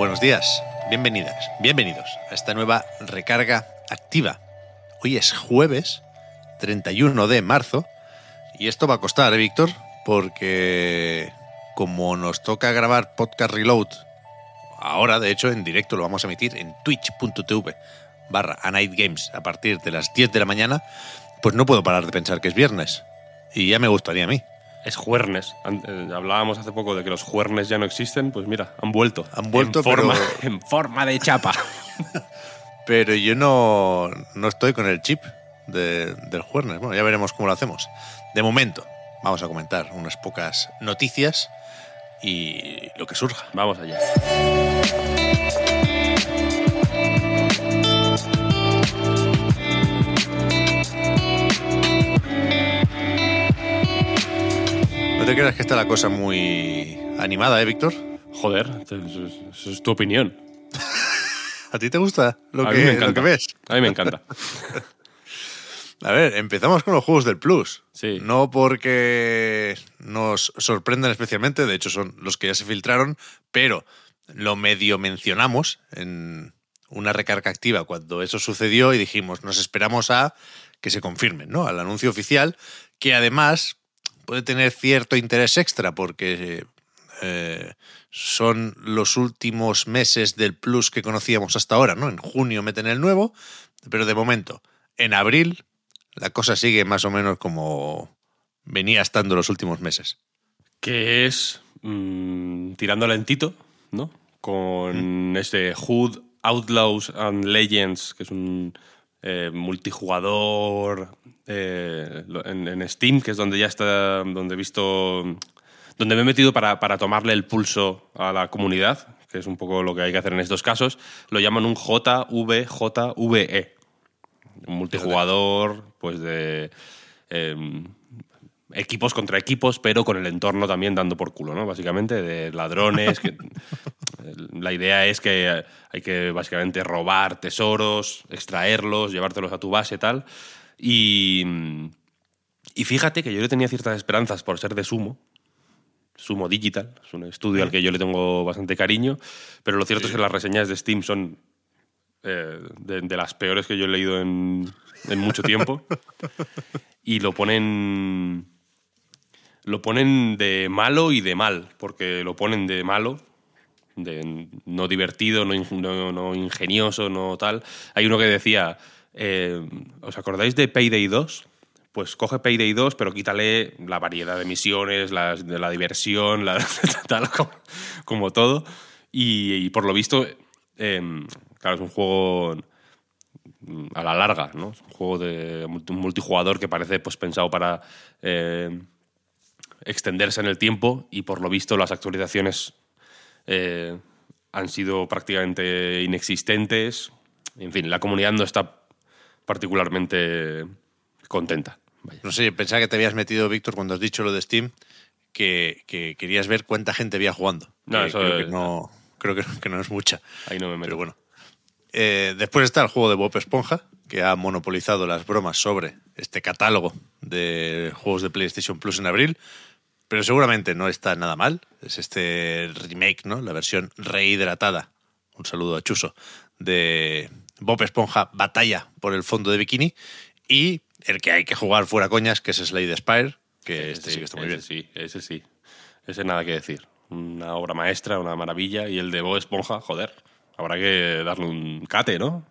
Buenos días, bienvenidas, bienvenidos a esta nueva recarga activa. Hoy es jueves 31 de marzo y esto va a costar, ¿eh, Víctor? Porque como nos toca grabar Podcast Reload, ahora de hecho en directo lo vamos a emitir en twitch.tv barra a Night Games a partir de las 10 de la mañana, pues no puedo parar de pensar que es viernes. Y ya me gustaría a mí. Es juernes. Eh, Hablábamos hace poco de que los juernes ya no existen. Pues mira, han vuelto. Han vuelto, en forma, pero- en forma de chapa. Pero yo no, no estoy con el chip de- del jueves. Bueno, ya veremos cómo lo hacemos. De momento, vamos a comentar unas pocas noticias y lo que surja. Vamos allá. Te creas que está la cosa muy animada, ¿eh, Víctor? Joder, eso es, tu opinión. ¿A ti te gusta lo, a que, mí me lo encanta. que ves? A mí me encanta. A ver, empezamos con los juegos del Plus. Sí. No porque nos sorprendan especialmente, de hecho son los que ya se filtraron, pero lo medio mencionamos en una recarga activa cuando eso sucedió y dijimos, nos esperamos a que se confirmen, ¿no? Al anuncio oficial, que además puede tener cierto interés extra porque eh, son los últimos meses del Plus que conocíamos hasta ahora, ¿no? En junio meten el nuevo, pero de momento, en abril, la cosa sigue más o menos como venía estando los últimos meses. que es mm, tirando lentito, ¿no? Con este Hood Outlaws and Legends, que es un eh, multijugador eh, en Steam, que es donde ya está, donde he visto, donde me he metido para, para tomarle el pulso a la comunidad, que es un poco lo que hay que hacer en estos casos. Lo llaman un JVJVE, un multijugador, pues de em, equipos contra equipos, pero con el entorno también dando por culo, ¿no? Básicamente, de ladrones. que- la idea es que hay que básicamente robar tesoros, extraerlos, llevártelos a tu base tal. Y, y fíjate que yo le tenía ciertas esperanzas por ser de Sumo. Sumo Digital, es un estudio al que yo le tengo bastante cariño, pero lo cierto es que las reseñas de Steam son eh, de, de las peores que yo he leído en, en mucho tiempo. y lo ponen. Lo ponen de malo y de mal, porque lo ponen de malo, de no divertido, no, in- no- no ingenioso, no tal. Hay uno que decía, eh, ¿os acordáis de Payday 2? Pues coge Payday 2, pero quítale la variedad de misiones, las- de la diversión, la, tal, como, todo. Y, por lo visto, eh, claro, es un juego a la larga, ¿no? Es un juego de multijugador que parece pues, pensado para eh, extenderse en el tiempo y por lo visto las actualizaciones eh, han sido prácticamente inexistentes. En fin, la comunidad no está particularmente contenta. Vaya. No sé, pensaba que te habías metido, Víctor, cuando has dicho lo de Steam, que, que querías ver cuánta gente había jugando. No, Que eso creo es- que no, creo que, que no es mucha. Ahí no me meto. Pero bueno. Eh, después está el juego de Bob Esponja, que ha monopolizado las bromas sobre este catálogo de juegos de PlayStation Plus en abril. Pero seguramente no está nada mal. Es este remake, ¿no? La versión rehidratada. Un saludo a Chuso. De Bob Esponja Batalla por el fondo de bikini. Y el que hay que jugar fuera coñas, que es Slade Spire, que este sí, que está muy bien. sí, ese sí. Ese nada que decir. Una obra maestra, una maravilla. Y el de Bob Esponja, joder, habrá que darle un cate, ¿no?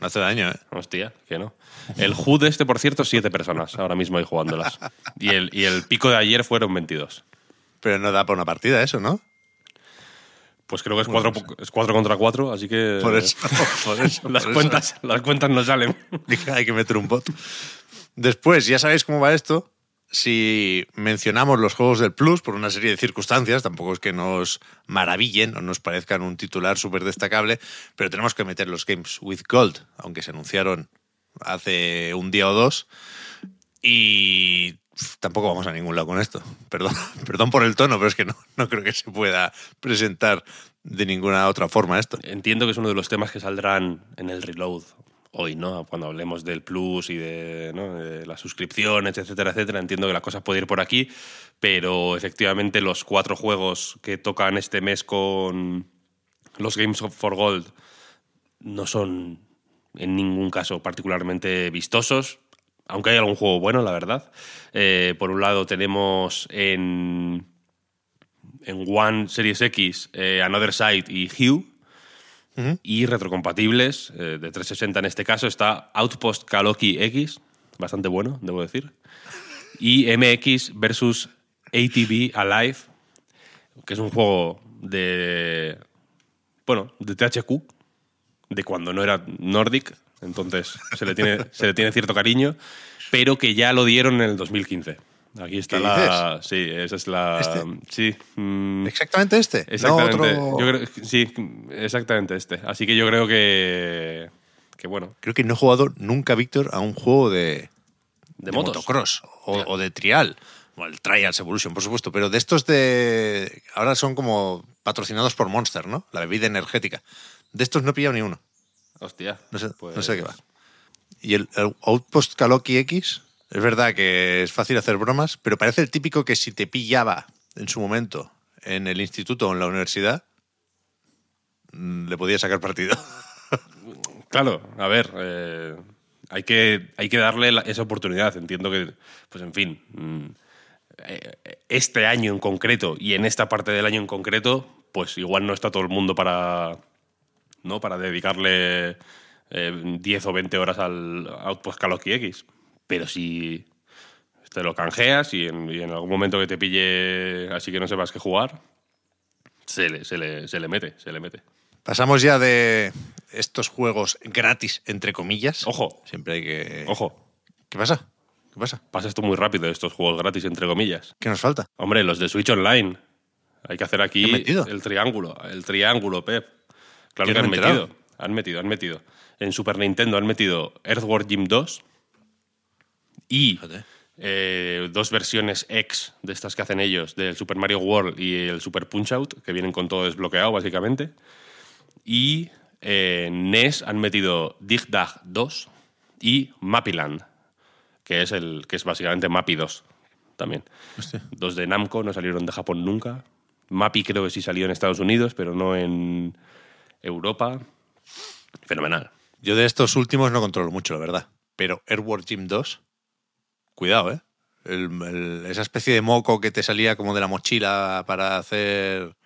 No hace daño, ¿eh? Hostia, que no. El HUD este, por cierto, siete personas ahora mismo ahí jugándolas. Y el, y el pico de ayer fueron 22. Pero no da para una partida eso, ¿no? Pues creo que es cuatro, es cuatro contra cuatro, así que... Por eso, por eso. Las por eso. cuentas, las cuentas no salen. Hay que meter un bot. Después, ya sabéis cómo va esto. Si mencionamos los juegos del Plus por una serie de circunstancias, tampoco es que nos maravillen o nos parezcan un titular súper destacable, pero tenemos que meter los Games with Gold, aunque se anunciaron hace un día o dos. Y tampoco vamos a ningún lado con esto. Perdón, perdón por el tono, pero es que no, no creo que se pueda presentar de ninguna otra forma esto. Entiendo que es uno de los temas que saldrán en el reload hoy, ¿no? Cuando hablemos del plus y de, las suscripciones, etcétera, etcétera. Entiendo que la cosa puede ir por aquí, pero efectivamente los cuatro juegos que tocan este mes con los Games for Gold no son en ningún caso particularmente vistosos, aunque hay algún juego bueno, la verdad. Eh, por un lado tenemos en, en One Series X eh, Another Side y Hue. Y retrocompatibles, eh, de 360 en este caso, está Outpost Kaloki X, bastante bueno, debo decir. Y MX versus ATV Alive, que es un juego de. Bueno, de THQ, de cuando no era Nordic, entonces se le tiene, se le tiene cierto cariño, pero que ya lo dieron en el 2015. Aquí está ¿Qué la. Sí, esa es la. ¿Este? Sí. mm, Exactamente este. exactamente. No otro- Yo creo- sí, exactamente este. Así que yo creo que. Que bueno. Creo que no he jugado nunca, Víctor, a un juego de, De motos. motocross o, o de trial. Bueno, el Trials Evolution, por supuesto, pero de estos de. Ahora son como patrocinados por Monster, ¿no? La bebida energética. De estos no he pillado ni uno. Hostia. No sé, pues- no sé de qué va. Y el, el Outpost Kaloki X, es verdad que es fácil hacer bromas, pero parece el típico que si te pillaba en su momento en el instituto o en la universidad, mm, le podía sacar partido. Claro, a ver, eh, hay, que, hay que darle esa oportunidad. Entiendo que, pues en fin, mm, eh, este año en concreto y en esta parte del año en concreto, pues igual no está todo el mundo para, ¿no? para dedicarle eh, 10 o 20 horas al Outpost X. Pero si te lo canjeas y en, y en algún momento que te pille así que no sepas qué jugar, se le, se le, se le mete, se le mete. Pasamos ya de estos juegos gratis, entre comillas. Ojo. Siempre hay que. Ojo, ¿Qué pasa? ¿Qué pasa? pasa esto muy rápido, estos juegos gratis, entre comillas. ¿Qué nos falta? Hombre, los de Switch Online. Hay que hacer aquí el triángulo. El triángulo, Pep. Claro Yo que no han me metido. Han metido, han metido. En Super Nintendo han metido Earthworm Jim 2 y eh, dos versiones X de estas que hacen ellos, del Super Mario World y el Super Punch Out, que vienen con todo desbloqueado, básicamente. Y eh, NES han metido Dig Dag 2 y Mappyland, que es, el, que es básicamente Mappy 2 también. Hostia. Dos de Namco no salieron de Japón nunca. Mappy creo que sí salió en Estados Unidos, pero no en Europa. Fenomenal. Yo de estos últimos no controlo mucho, la verdad. Pero Airworld Gym 2, cuidado, ¿eh? Esa especie de moco que te salía como de la mochila para hacer.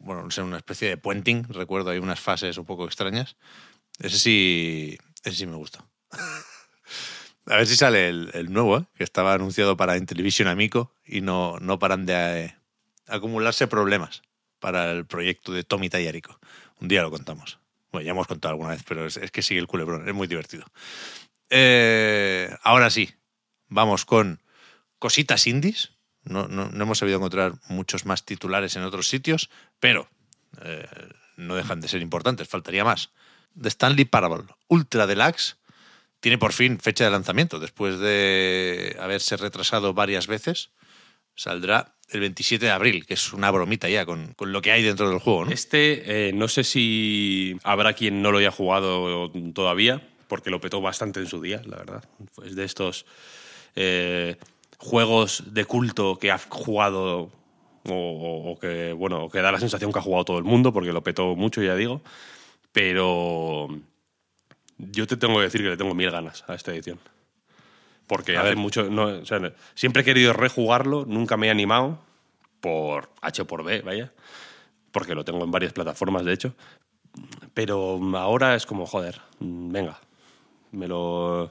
Bueno, no sé, una especie de puenting. Recuerdo, hay unas fases un poco extrañas. Ese sí. Ese sí me gusta. A ver si sale el, nuevo, ¿eh? que estaba anunciado para Intellivision Amico y no, no paran de eh, acumularse problemas para el proyecto de Tommy Tallarico. Un día lo contamos. Bueno, ya hemos contado alguna vez, pero es que sigue el culebrón, es muy divertido. Eh, ahora sí, vamos con cositas indies. No, no- no hemos sabido encontrar muchos más titulares en otros sitios, pero eh, no dejan de ser importantes, faltaría más. The Stanley Parable Ultra Deluxe tiene por fin fecha de lanzamiento, después de haberse retrasado varias veces. Saldrá el 27 de abril, que es una bromita ya con, con lo que hay dentro del juego. Este, eh, no sé si habrá quien no lo haya jugado todavía, porque lo petó bastante en su día, la verdad. Es de estos eh, juegos de culto que ha jugado o, o- o que, bueno, que da la sensación que ha jugado todo el mundo, porque lo petó mucho, ya digo. Pero yo te tengo que decir que le tengo mil ganas a esta edición. Porque A hace ver. mucho. No, o sea, no- siempre he querido rejugarlo, nunca me he animado. Por H o por B, vaya. Porque lo tengo en varias plataformas, de hecho. Pero ahora es como, joder, venga. Me lo,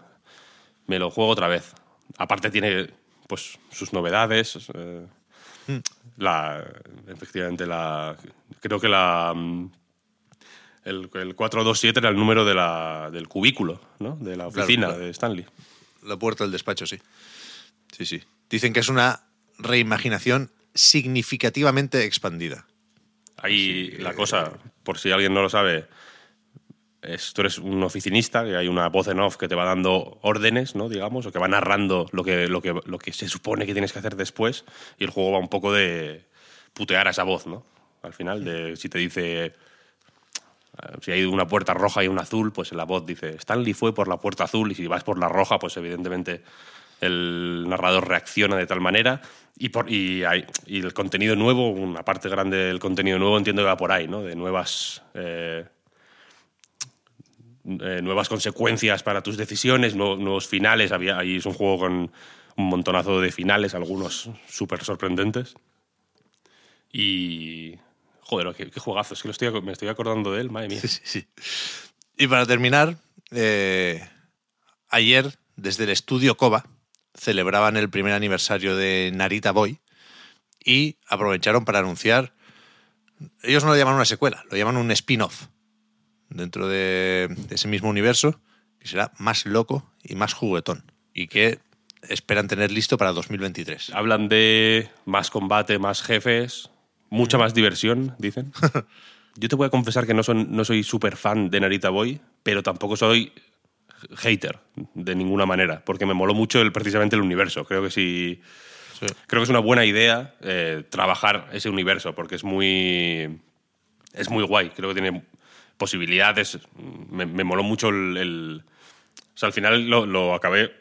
me lo juego otra vez. Aparte tiene pues sus novedades. eh, la, efectivamente, la, creo que la, mm, el, el 427 era el número de la, del cubículo, ¿no? de la oficina claro. de Stanley. la puerta del despacho, sí. Sí, sí. Dicen que es una reimaginación significativamente expandida. Ahí la cosa, por si alguien no lo sabe, es, tú eres un oficinista, que hay una voz en off que te va dando órdenes, ¿no? digamos, o que va narrando lo que, lo, que, lo que se supone que tienes que hacer después, y el juego va un poco de putear a esa voz, ¿no? Al final, de si te dice eh, si hay una puerta roja y una azul, pues la voz dice Stanley fue por la puerta azul y si vas por la roja, pues evidentemente el narrador reacciona de tal manera y, por, y, hay, y el contenido nuevo, una parte grande del contenido nuevo entiendo que va por ahí, ¿no? De nuevas... Eh, eh, nuevas consecuencias para tus decisiones, nuevos, finales. Había, ahí es un juego con un montonazo de finales, algunos súper sorprendentes. Y. Joder, qué, juegazo. Es que lo estoy, me estoy acordando de él, madre mía. Y para terminar, eh, ayer, desde el estudio Koba, celebraban el primer aniversario de Narita Boy y aprovecharon para anunciar. Ellos no lo llaman una secuela, lo llaman un spin-off dentro de ese mismo universo que será más loco y más juguetón y que esperan tener listo para 2023. Hablan de más combate, más jefes, mucha más diversión, dicen. Yo te voy a confesar que no, son, no soy súper fan de Narita Boy, pero tampoco soy hater de ninguna manera, porque me moló mucho el, precisamente el universo. Creo que sí, creo que es una buena idea eh, trabajar ese universo, porque es muy es muy guay. Creo que tiene posibilidades. Me, moló mucho el, o sea, al final lo, acabé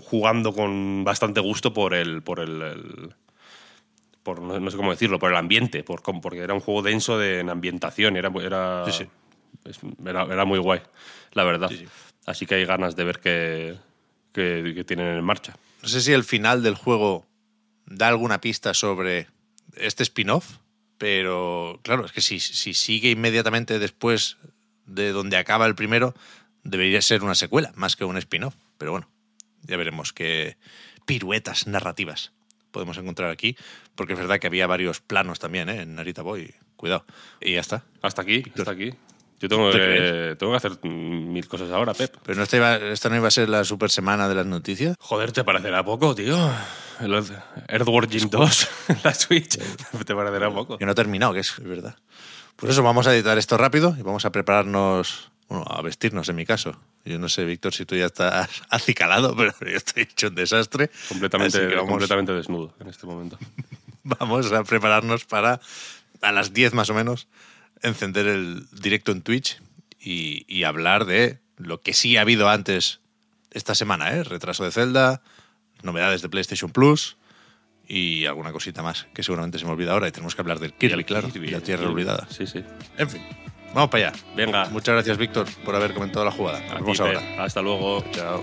jugando con bastante gusto por el, por el, por no, sé cómo decirlo, por el ambiente, por, porque era un juego denso de en ambientación, era, era, era, muy guay, la verdad. Así que hay ganas de ver qué, qué, tienen en marcha. No sé si el final del juego da alguna pista sobre este spin-off, pero claro, es que si, si sigue inmediatamente después de donde acaba el primero, debería ser una secuela, más que un spin-off. Pero bueno, ya veremos qué piruetas narrativas podemos encontrar aquí, porque es verdad que había varios planos también ¿eh? en Narita Boy. Cuidado. Y ya está. Hasta aquí, hasta aquí. Yo tengo que, tengo que hacer mil cosas ahora, Pep. Pero no esta, no iba a ser la super semana de las noticias. Joder, ¿te parecerá poco, tío? El Earthworm 2 la Switch. ¿Te parecerá poco? Que no he terminado, que es verdad. Por eso vamos a editar esto rápido y vamos a prepararnos, bueno, a vestirnos en mi caso. Yo no sé, Víctor, si tú ya estás acicalado, pero yo estoy hecho un desastre. Completamente, completamente desnudo en este momento. vamos a prepararnos para a las 10 más o menos encender el directo en Twitch y, hablar de lo que sí ha habido antes esta semana, ¿eh? Retraso de Zelda, novedades de PlayStation Plus y alguna cosita más que seguramente se me olvida ahora y tenemos que hablar del Kirby, claro, y la Tierra Olvidada. Sí, sí. En fin, vamos para allá. Venga. Muchas gracias, Víctor, por haber comentado la jugada. Nos vemos ahora. Hasta luego. Chao.